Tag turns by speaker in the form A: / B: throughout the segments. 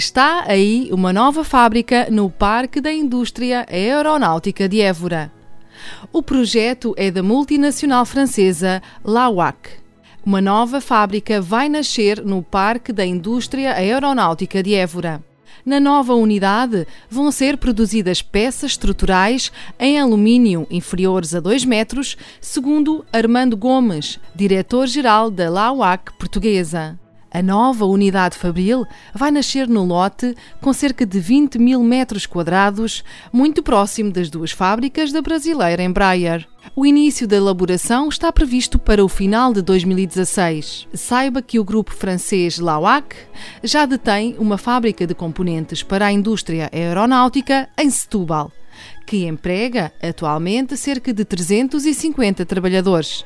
A: Está aí uma nova fábrica no Parque da Indústria Aeronáutica de Évora. O projeto é da multinacional francesa Lawak. Uma nova fábrica vai nascer no Parque da Indústria Aeronáutica de Évora. Na nova unidade vão ser produzidas peças estruturais em alumínio inferiores a 2 metros, segundo Armando Gomes, diretor-geral da Lawak portuguesa. A nova unidade Fabril vai nascer no lote com cerca de 20 mil metros quadrados, muito próximo das duas fábricas da brasileira Embraer. O início da elaboração está previsto para o final de 2016. Saiba que o grupo francês Lawak já detém uma fábrica de componentes para a indústria aeronáutica em Setúbal, que emprega atualmente cerca de 350 trabalhadores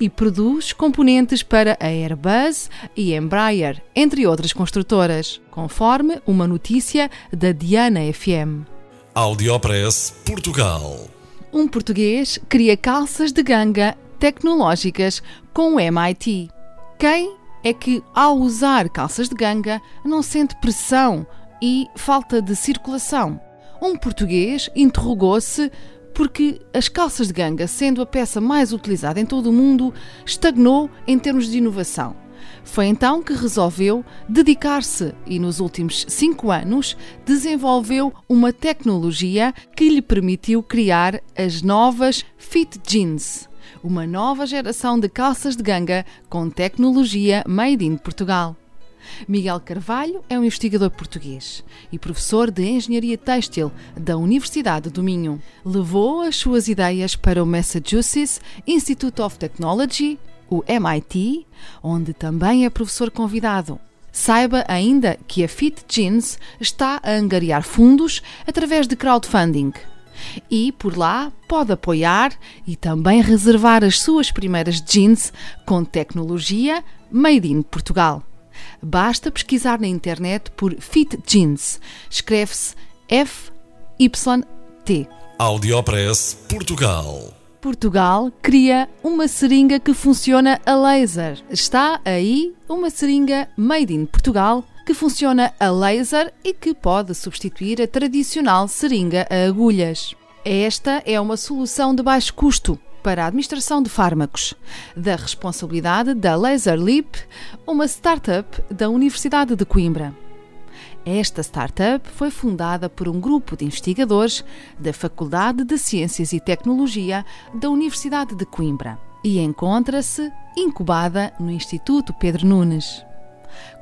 A: e produz componentes para a Airbus e Embraer, entre outras construtoras, conforme uma notícia da Diana FM.
B: Audiopress Portugal.
A: Um português cria calças de ganga tecnológicas com o MIT. Quem é que, ao usar calças de ganga, não sente pressão e falta de circulação? Um português interrogou-se porque as calças de ganga, sendo a peça mais utilizada em todo o mundo, estagnou em termos de inovação. Foi então que resolveu dedicar-se e, nos últimos cinco anos, desenvolveu uma tecnologia que lhe permitiu criar as novas Fit Jeans, uma nova geração de calças de ganga com tecnologia made in Portugal. Miguel Carvalho é um investigador português e professor de Engenharia Têxtil da Universidade do Minho. Levou as suas ideias para o Massachusetts Institute of Technology, o MIT, onde também é professor convidado. Saiba ainda que a Fit Jeans está a angariar fundos através de crowdfunding. E por lá pode apoiar e também reservar as suas primeiras jeans com tecnologia made in Portugal. Basta pesquisar na internet por Fit Jeans. Escreve-se F-Y-T.
B: Audiopress Portugal.
A: Portugal cria uma seringa que funciona a laser. Está aí uma seringa made in Portugal que funciona a laser e que pode substituir a tradicional seringa a agulhas. Esta é uma solução de baixo custo para a administração de fármacos, da responsabilidade da Laser Leap, uma startup da Universidade de Coimbra. Esta startup foi fundada por um grupo de investigadores da Faculdade de Ciências e Tecnologia da Universidade de Coimbra e encontra-se incubada no Instituto Pedro Nunes.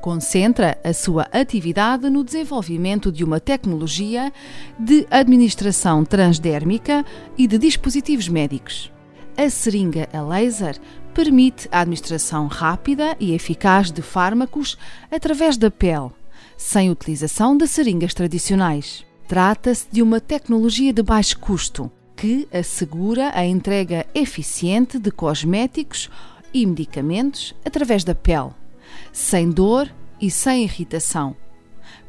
A: Concentra a sua atividade no desenvolvimento de uma tecnologia de administração transdérmica e de dispositivos médicos. A seringa a laser permite a administração rápida e eficaz de fármacos através da pele, sem utilização de seringas tradicionais. Trata-se de uma tecnologia de baixo custo que assegura a entrega eficiente de cosméticos e medicamentos através da pele, sem dor e sem irritação,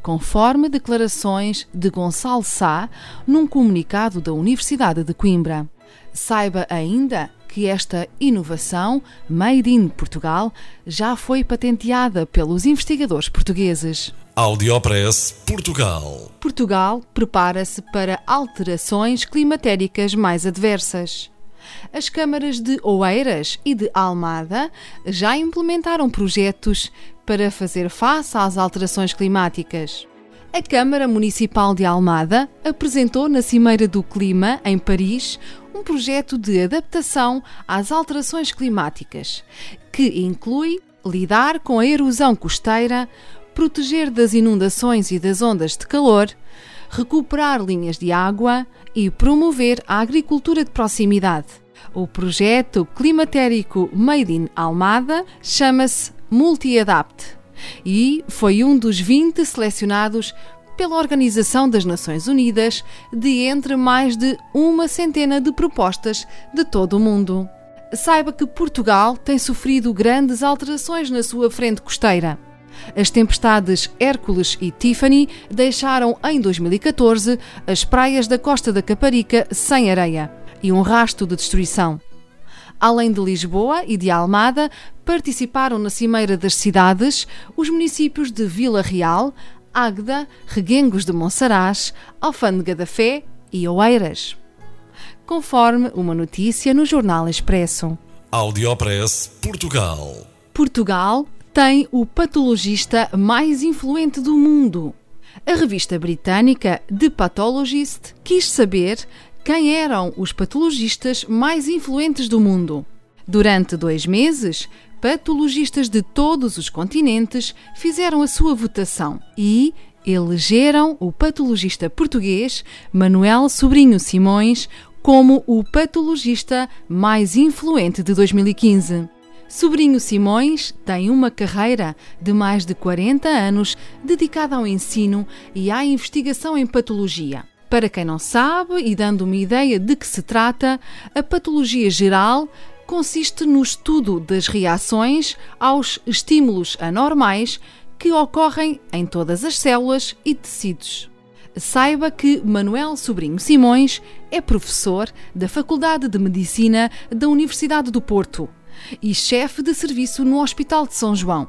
A: conforme declarações de Gonçalo Sá num comunicado da Universidade de Coimbra. Saiba ainda que esta inovação, Made in Portugal, já foi patenteada pelos investigadores portugueses.
B: Audiopress Portugal.
A: Portugal prepara-se para alterações climatéricas mais adversas. As câmaras de Oeiras e de Almada já implementaram projetos para fazer face às alterações climáticas. A Câmara Municipal de Almada apresentou na Cimeira do Clima, em Paris, um projeto de adaptação às alterações climáticas, que inclui lidar com a erosão costeira, proteger das inundações e das ondas de calor, recuperar linhas de água e promover a agricultura de proximidade. O projeto climatérico Made in Almada chama-se Multi-Adapt e foi um dos 20 selecionados pela Organização das Nações Unidas de entre mais de uma centena de propostas de todo o mundo. Saiba que Portugal tem sofrido grandes alterações na sua frente costeira. As tempestades Hércules e Tiffany deixaram em 2014 as praias da costa da Caparica sem areia e um rasto de destruição. Além de Lisboa e de Almada, participaram na Cimeira das Cidades os municípios de Vila Real, Águeda, Reguengos de Monsaraz, Alfândega da Fé e Oeiras. Conforme uma notícia no Jornal Expresso.
B: Audiopress Portugal.
A: Portugal tem o patologista mais influente do mundo. A revista britânica The Pathologist quis saber quem eram os patologistas mais influentes do mundo. Durante dois meses, patologistas de todos os continentes fizeram a sua votação e elegeram o patologista português Manuel Sobrinho Simões como o patologista mais influente de 2015. Sobrinho Simões tem uma carreira de mais de 40 anos dedicada ao ensino e à investigação em patologia. Para quem não sabe e dando uma ideia de que se trata, a patologia geral consiste no estudo das reações aos estímulos anormais que ocorrem em todas as células e tecidos. Saiba que Manuel Sobrinho Simões é professor da Faculdade de Medicina da Universidade do Porto e chefe de serviço no Hospital de São João.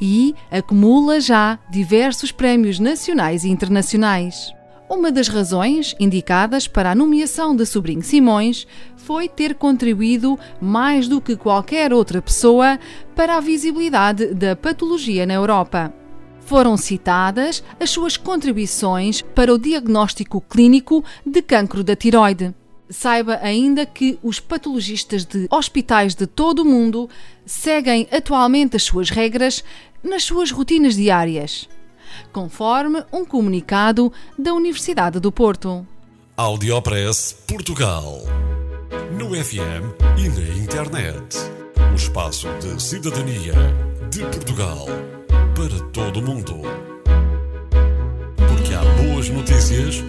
A: E acumula já diversos prémios nacionais e internacionais. Uma das razões indicadas para a nomeação de Sobrinho Simões foi ter contribuído mais do que qualquer outra pessoa para a visibilidade da patologia na Europa. Foram citadas as suas contribuições para o diagnóstico clínico de cancro da tiroide. Saiba ainda que os patologistas de hospitais de todo o mundo seguem atualmente as suas regras nas suas rotinas diárias conforme um comunicado da Universidade do Porto.
B: Audiopress Portugal. No FM e na internet. O espaço de cidadania de Portugal para todo o mundo. Porque há boas notícias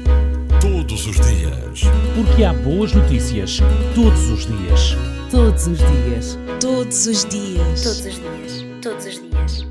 B: todos os dias.
C: Porque há boas notícias todos os dias.
D: Todos os dias.
E: Todos os dias.
F: Todos os dias. Todos os dias.